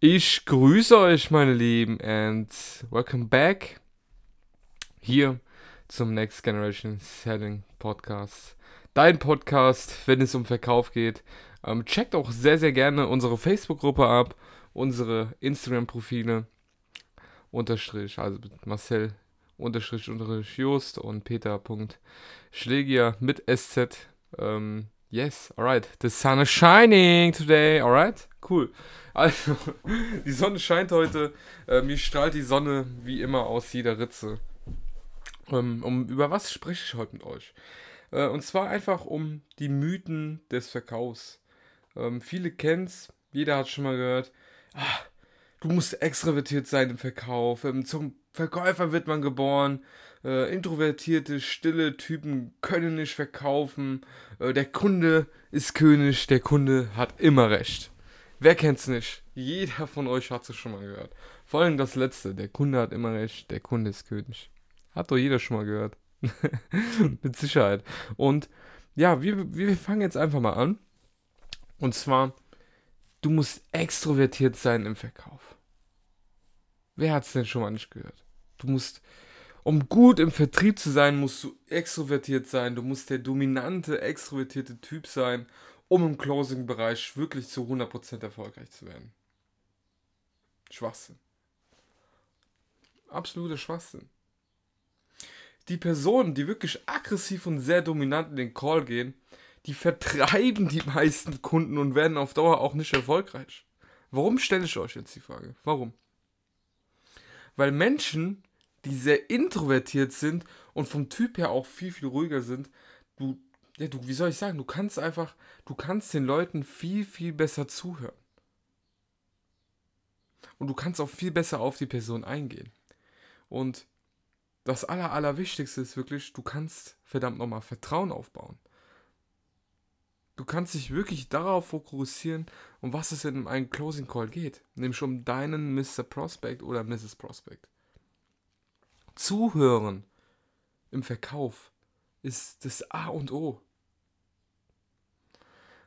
Ich grüße euch, meine Lieben, and welcome back hier zum Next Generation Selling Podcast. Dein Podcast, wenn es um Verkauf geht. Ähm, checkt auch sehr, sehr gerne unsere Facebook-Gruppe ab, unsere Instagram-Profile, unterstrich, also Marcel unterstrich unterstrich Just und Peter.schlegier mit SZ. Ähm, yes, alright. The sun is shining today, alright? Cool. Also, die Sonne scheint heute. Äh, mir strahlt die Sonne wie immer aus jeder Ritze. Ähm, um, über was spreche ich heute mit euch? Äh, und zwar einfach um die Mythen des Verkaufs. Ähm, viele kennen es, jeder hat schon mal gehört. Ah, du musst extrovertiert sein im Verkauf. Ähm, zum Verkäufer wird man geboren. Äh, introvertierte, stille Typen können nicht verkaufen. Äh, der Kunde ist König, der Kunde hat immer recht. Wer kennt's nicht? Jeder von euch hat es schon mal gehört. Vor allem das letzte. Der Kunde hat immer recht, der Kunde ist König. Hat doch jeder schon mal gehört. Mit Sicherheit. Und ja, wir, wir fangen jetzt einfach mal an. Und zwar, du musst extrovertiert sein im Verkauf. Wer hat es denn schon mal nicht gehört? Du musst, um gut im Vertrieb zu sein, musst du extrovertiert sein. Du musst der dominante, extrovertierte Typ sein, um im Closing-Bereich wirklich zu 100% erfolgreich zu werden. Schwachsinn. Absoluter Schwachsinn. Die Personen, die wirklich aggressiv und sehr dominant in den Call gehen, die vertreiben die meisten Kunden und werden auf Dauer auch nicht erfolgreich. Warum stelle ich euch jetzt die Frage? Warum? Weil Menschen, die sehr introvertiert sind und vom Typ her auch viel, viel ruhiger sind, du, ja, du, wie soll ich sagen, du kannst einfach, du kannst den Leuten viel, viel besser zuhören. Und du kannst auch viel besser auf die Person eingehen. Und das Aller, Allerwichtigste ist wirklich, du kannst verdammt nochmal Vertrauen aufbauen. Du kannst dich wirklich darauf fokussieren, um was es in einem Closing Call geht. Nämlich um deinen Mr. Prospect oder Mrs. Prospect. Zuhören im Verkauf ist das A und O.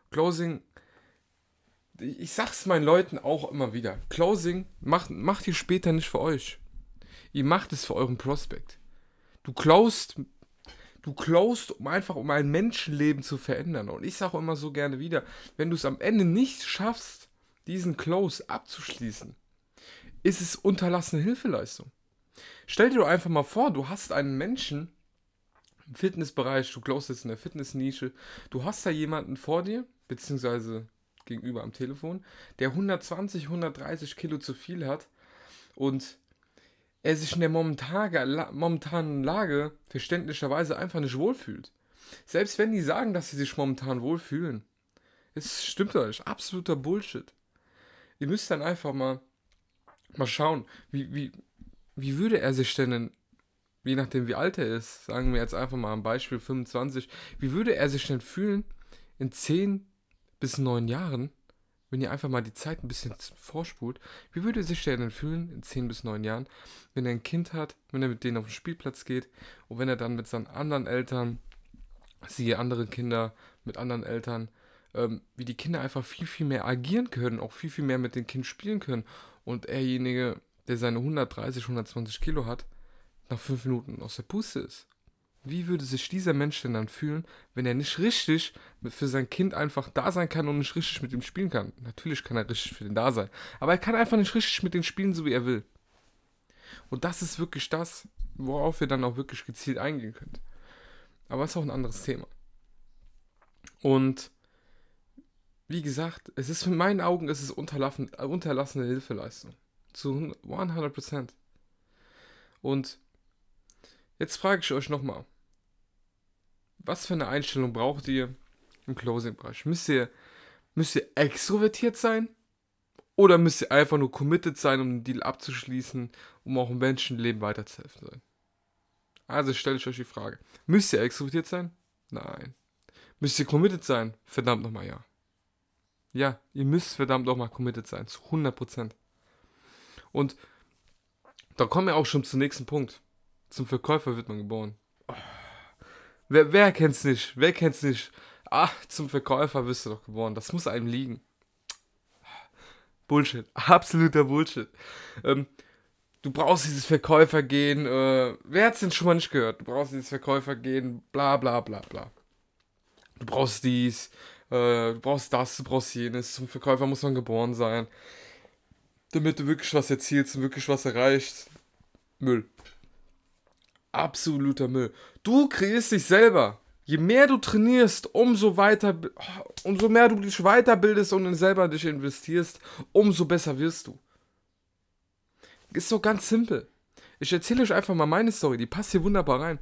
Closing, ich sag's meinen Leuten auch immer wieder. Closing macht, macht ihr später nicht für euch. Ihr macht es für euren Prospect. Du closed Du closed, um einfach um ein Menschenleben zu verändern. Und ich sage immer so gerne wieder, wenn du es am Ende nicht schaffst, diesen Close abzuschließen, ist es unterlassene Hilfeleistung. Stell dir doch einfach mal vor, du hast einen Menschen im Fitnessbereich, du closest jetzt in der Fitnessnische, du hast da jemanden vor dir, beziehungsweise gegenüber am Telefon, der 120, 130 Kilo zu viel hat und er sich in der momentanen Lage verständlicherweise einfach nicht wohlfühlt. Selbst wenn die sagen, dass sie sich momentan wohlfühlen. Es stimmt euch, absoluter Bullshit. Ihr müsst dann einfach mal, mal schauen, wie, wie, wie würde er sich denn, in, je nachdem wie alt er ist, sagen wir jetzt einfach mal ein Beispiel 25, wie würde er sich denn fühlen in 10 bis 9 Jahren, wenn ihr einfach mal die Zeit ein bisschen vorspult, wie würde sich der denn fühlen in 10 bis 9 Jahren, wenn er ein Kind hat, wenn er mit denen auf den Spielplatz geht und wenn er dann mit seinen anderen Eltern, siehe andere Kinder mit anderen Eltern, ähm, wie die Kinder einfach viel, viel mehr agieren können, auch viel, viel mehr mit dem Kind spielen können und erjenige, der seine 130, 120 Kilo hat, nach 5 Minuten aus der Puste ist. Wie würde sich dieser Mensch denn dann fühlen, wenn er nicht richtig für sein Kind einfach da sein kann und nicht richtig mit ihm spielen kann? Natürlich kann er richtig für den da sein, aber er kann einfach nicht richtig mit dem spielen, so wie er will. Und das ist wirklich das, worauf ihr dann auch wirklich gezielt eingehen könnt. Aber es ist auch ein anderes Thema. Und wie gesagt, es ist in meinen Augen es ist unterlassene Hilfeleistung. Zu 100%. Und jetzt frage ich euch nochmal, was für eine Einstellung braucht ihr im Closing-Bereich? Müsst ihr, müsst ihr extrovertiert sein? Oder müsst ihr einfach nur committed sein, um den Deal abzuschließen, um auch im Menschenleben weiterzuhelfen sein? Also stelle ich euch die Frage. Müsst ihr extrovertiert sein? Nein. Müsst ihr committed sein? Verdammt nochmal ja. Ja, ihr müsst verdammt nochmal committed sein. Zu 100%. Und da kommen wir auch schon zum nächsten Punkt. Zum Verkäufer wird man geboren. Wer, wer kennt's nicht? Wer kennt's nicht? Ach, zum Verkäufer wirst du doch geboren. Das muss einem liegen. Bullshit. Absoluter Bullshit. Ähm, du brauchst dieses Verkäufergehen. Äh, wer hat es denn schon mal nicht gehört? Du brauchst dieses Verkäufergehen, bla bla bla bla. Du brauchst dies, äh, du brauchst das, du brauchst jenes. Zum Verkäufer muss man geboren sein. Damit du wirklich was erzielst und wirklich was erreichst. Müll. Absoluter Müll. Du kreierst dich selber. Je mehr du trainierst, umso weiter, umso mehr du dich weiterbildest und in selber dich investierst, umso besser wirst du. Ist so ganz simpel. Ich erzähle euch einfach mal meine Story, die passt hier wunderbar rein.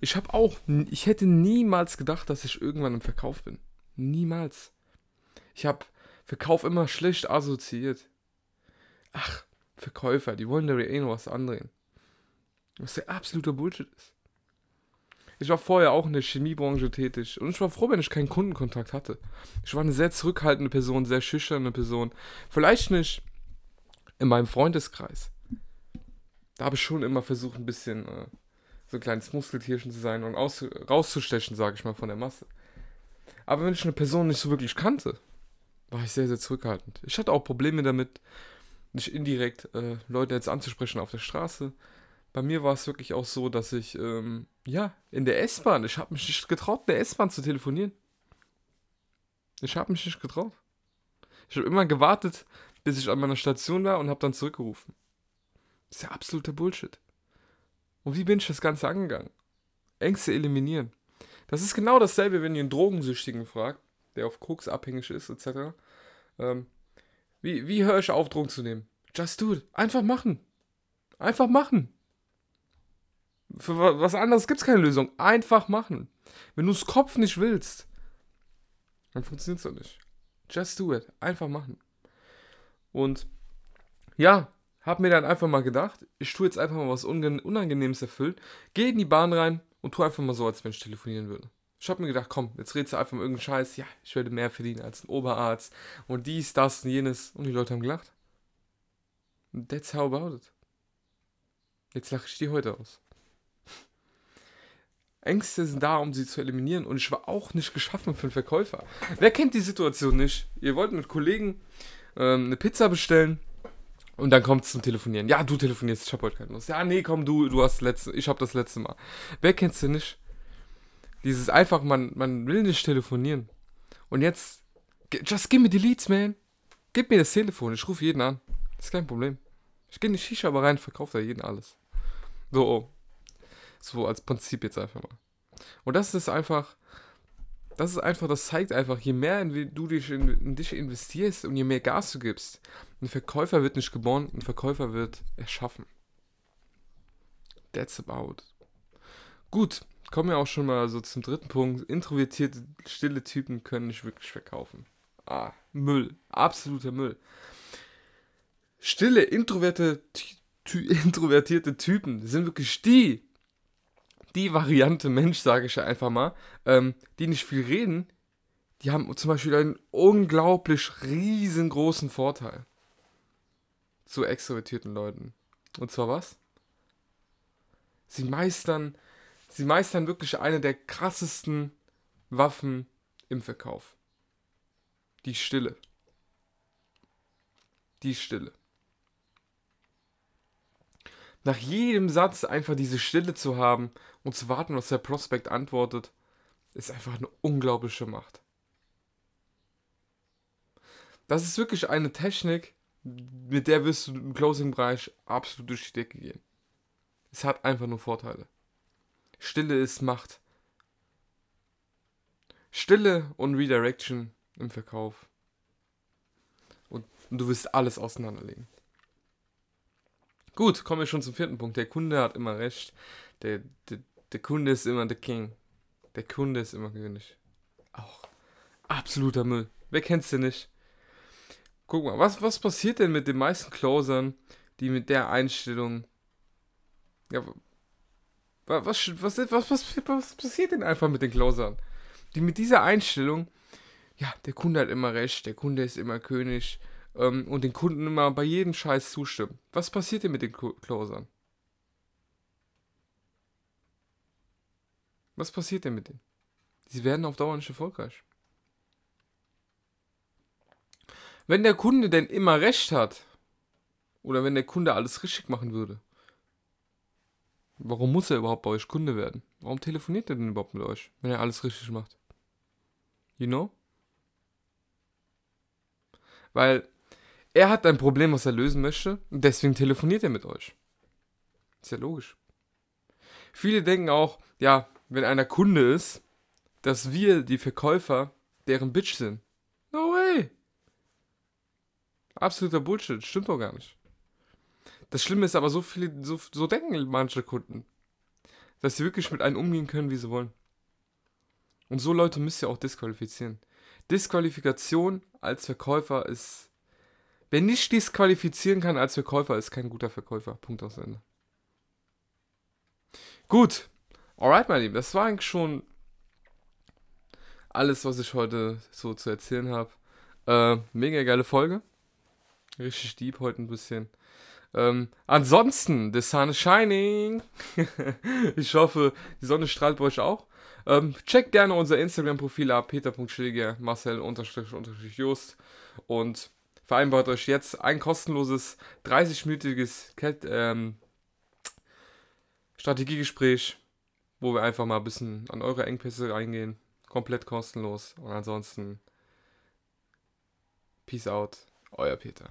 Ich habe auch, ich hätte niemals gedacht, dass ich irgendwann im Verkauf bin. Niemals. Ich habe Verkauf immer schlecht assoziiert. Ach, Verkäufer, die wollen da eh noch was andrehen. Was der absolute Bullshit ist. Ich war vorher auch in der Chemiebranche tätig und ich war froh, wenn ich keinen Kundenkontakt hatte. Ich war eine sehr zurückhaltende Person, sehr schüchterne Person. Vielleicht nicht in meinem Freundeskreis. Da habe ich schon immer versucht, ein bisschen äh, so ein kleines Muskeltierchen zu sein und aus, rauszustechen, sage ich mal, von der Masse. Aber wenn ich eine Person nicht so wirklich kannte, war ich sehr, sehr zurückhaltend. Ich hatte auch Probleme damit, nicht indirekt äh, Leute jetzt anzusprechen auf der Straße bei mir war es wirklich auch so, dass ich, ähm, ja, in der S-Bahn, ich habe mich nicht getraut, in der S-Bahn zu telefonieren. Ich habe mich nicht getraut. Ich habe immer gewartet, bis ich an meiner Station war und habe dann zurückgerufen. Das ist ja absoluter Bullshit. Und wie bin ich das Ganze angegangen? Ängste eliminieren. Das ist genau dasselbe, wenn ihr einen Drogensüchtigen fragt, der auf Koks abhängig ist, etc. Ähm, wie, wie höre ich auf, Drogen zu nehmen? Just do it. Einfach machen. Einfach machen. Für was anderes gibt es keine Lösung. Einfach machen. Wenn du es Kopf nicht willst, dann funktioniert es doch nicht. Just do it. Einfach machen. Und ja, hab mir dann einfach mal gedacht, ich tue jetzt einfach mal was Unangenehmes erfüllen. Geh in die Bahn rein und tu einfach mal so, als wenn ich telefonieren würde. Ich habe mir gedacht, komm, jetzt redest du einfach mal irgendeinen Scheiß. Ja, ich werde mehr verdienen als ein Oberarzt und dies, das und jenes. Und die Leute haben gelacht. That's how about it. Jetzt lache ich die heute aus. Ängste sind da, um sie zu eliminieren. Und ich war auch nicht geschaffen für einen Verkäufer. Wer kennt die Situation nicht? Ihr wollt mit Kollegen ähm, eine Pizza bestellen und dann kommt es zum Telefonieren. Ja, du telefonierst, ich habe heute keine Lust. Ja, nee, komm, du, du hast letzte, ich habe das letzte Mal. Wer kennt's denn nicht? Dieses einfach, man, man will nicht telefonieren. Und jetzt, just give me the leads, man. Gib mir das Telefon, ich rufe jeden an. Das ist kein Problem. Ich gehe in die Shisha aber rein, verkaufe da jeden alles. So, oh. So als Prinzip jetzt einfach mal. Und das ist einfach, das ist einfach, das zeigt einfach, je mehr du dich in, in, dich investierst und je mehr Gas du gibst, ein Verkäufer wird nicht geboren, ein Verkäufer wird erschaffen. That's about. Gut, kommen wir auch schon mal so zum dritten Punkt. Introvertierte, stille Typen können nicht wirklich verkaufen. Ah, Müll. Absoluter Müll. Stille, introvertierte, introvertierte Typen sind wirklich die, die Variante Mensch, sage ich einfach mal, ähm, die nicht viel reden, die haben zum Beispiel einen unglaublich riesengroßen Vorteil zu extrovertierten Leuten. Und zwar was? Sie meistern, sie meistern wirklich eine der krassesten Waffen im Verkauf. Die Stille. Die Stille nach jedem Satz einfach diese Stille zu haben und zu warten, was der Prospekt antwortet, ist einfach eine unglaubliche Macht. Das ist wirklich eine Technik, mit der wirst du im Closing-Bereich absolut durch die Decke gehen. Es hat einfach nur Vorteile. Stille ist Macht. Stille und Redirection im Verkauf. Und, du wirst alles auseinanderlegen. Gut, kommen wir schon zum vierten Punkt. Der Kunde hat immer recht. Der, der, der Kunde ist immer der King. Der Kunde ist immer König. Auch absoluter Müll. Wer kennt's denn nicht? Guck mal, was, was passiert denn mit den meisten Closern, die mit der Einstellung. Ja, was, was, was, was, was passiert denn einfach mit den Closern? Die mit dieser Einstellung, ja, der Kunde hat immer recht, der Kunde ist immer König, ähm, und den Kunden immer bei jedem Scheiß zustimmen. Was passiert denn mit den Closern? Was passiert denn mit denen? Sie werden auf Dauer nicht erfolgreich. Wenn der Kunde denn immer recht hat, oder wenn der Kunde alles richtig machen würde, warum muss er überhaupt bei euch Kunde werden? Warum telefoniert er denn überhaupt mit euch, wenn er alles richtig macht? You know? Weil er hat ein Problem, was er lösen möchte, und deswegen telefoniert er mit euch. Ist ja logisch. Viele denken auch, ja, wenn einer Kunde ist, dass wir, die Verkäufer, deren Bitch sind. No way. Absoluter Bullshit, stimmt doch gar nicht. Das Schlimme ist aber, so viele, so, so denken manche Kunden, dass sie wirklich mit einem umgehen können, wie sie wollen. Und so Leute müsst ihr auch disqualifizieren. Disqualifikation als Verkäufer ist. Wer nicht disqualifizieren kann als Verkäufer, ist kein guter Verkäufer. Punkt aus Ende. Gut. Alright, mein Lieben. Das war eigentlich schon alles, was ich heute so zu erzählen habe. Äh, mega geile Folge. Richtig deep heute ein bisschen. Ähm, ansonsten, the sun is shining. ich hoffe, die Sonne strahlt bei euch auch. Ähm, checkt gerne unser Instagram-Profil ab, peter.schilger, marcel-just und vereinbart euch jetzt ein kostenloses 30-minütiges ähm, Strategiegespräch, wo wir einfach mal ein bisschen an eure Engpässe eingehen. Komplett kostenlos. Und ansonsten, Peace out, euer Peter.